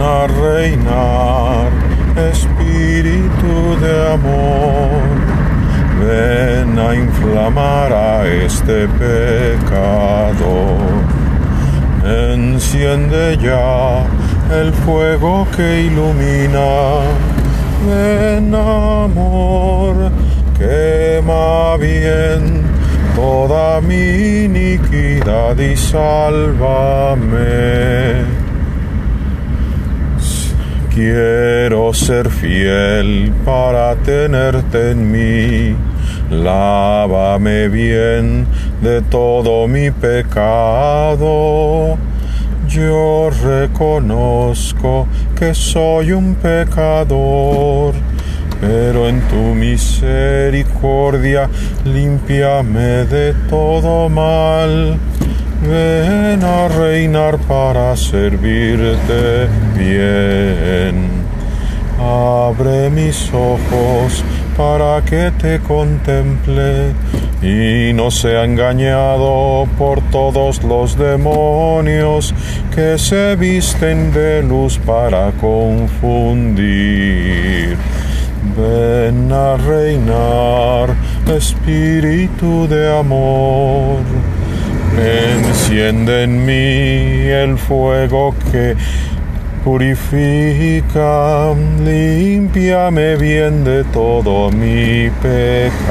a reinar, Espíritu de amor. Ven a inflamar a este pecado. Enciende ya el fuego que ilumina. Ven amor, quema bien toda mi iniquidad y sálvame. Quiero ser fiel para tenerte en mí. Lávame bien de todo mi pecado. Yo reconozco que soy un pecador, pero en tu misericordia límpiame de todo mal. Ven a reinar para servirte bien. Abre mis ojos para que te contemple y no sea engañado por todos los demonios que se visten de luz para confundir. Ven a reinar, Espíritu de amor. Enciende en mí el fuego que purifica, limpiame bien de todo mi pecado.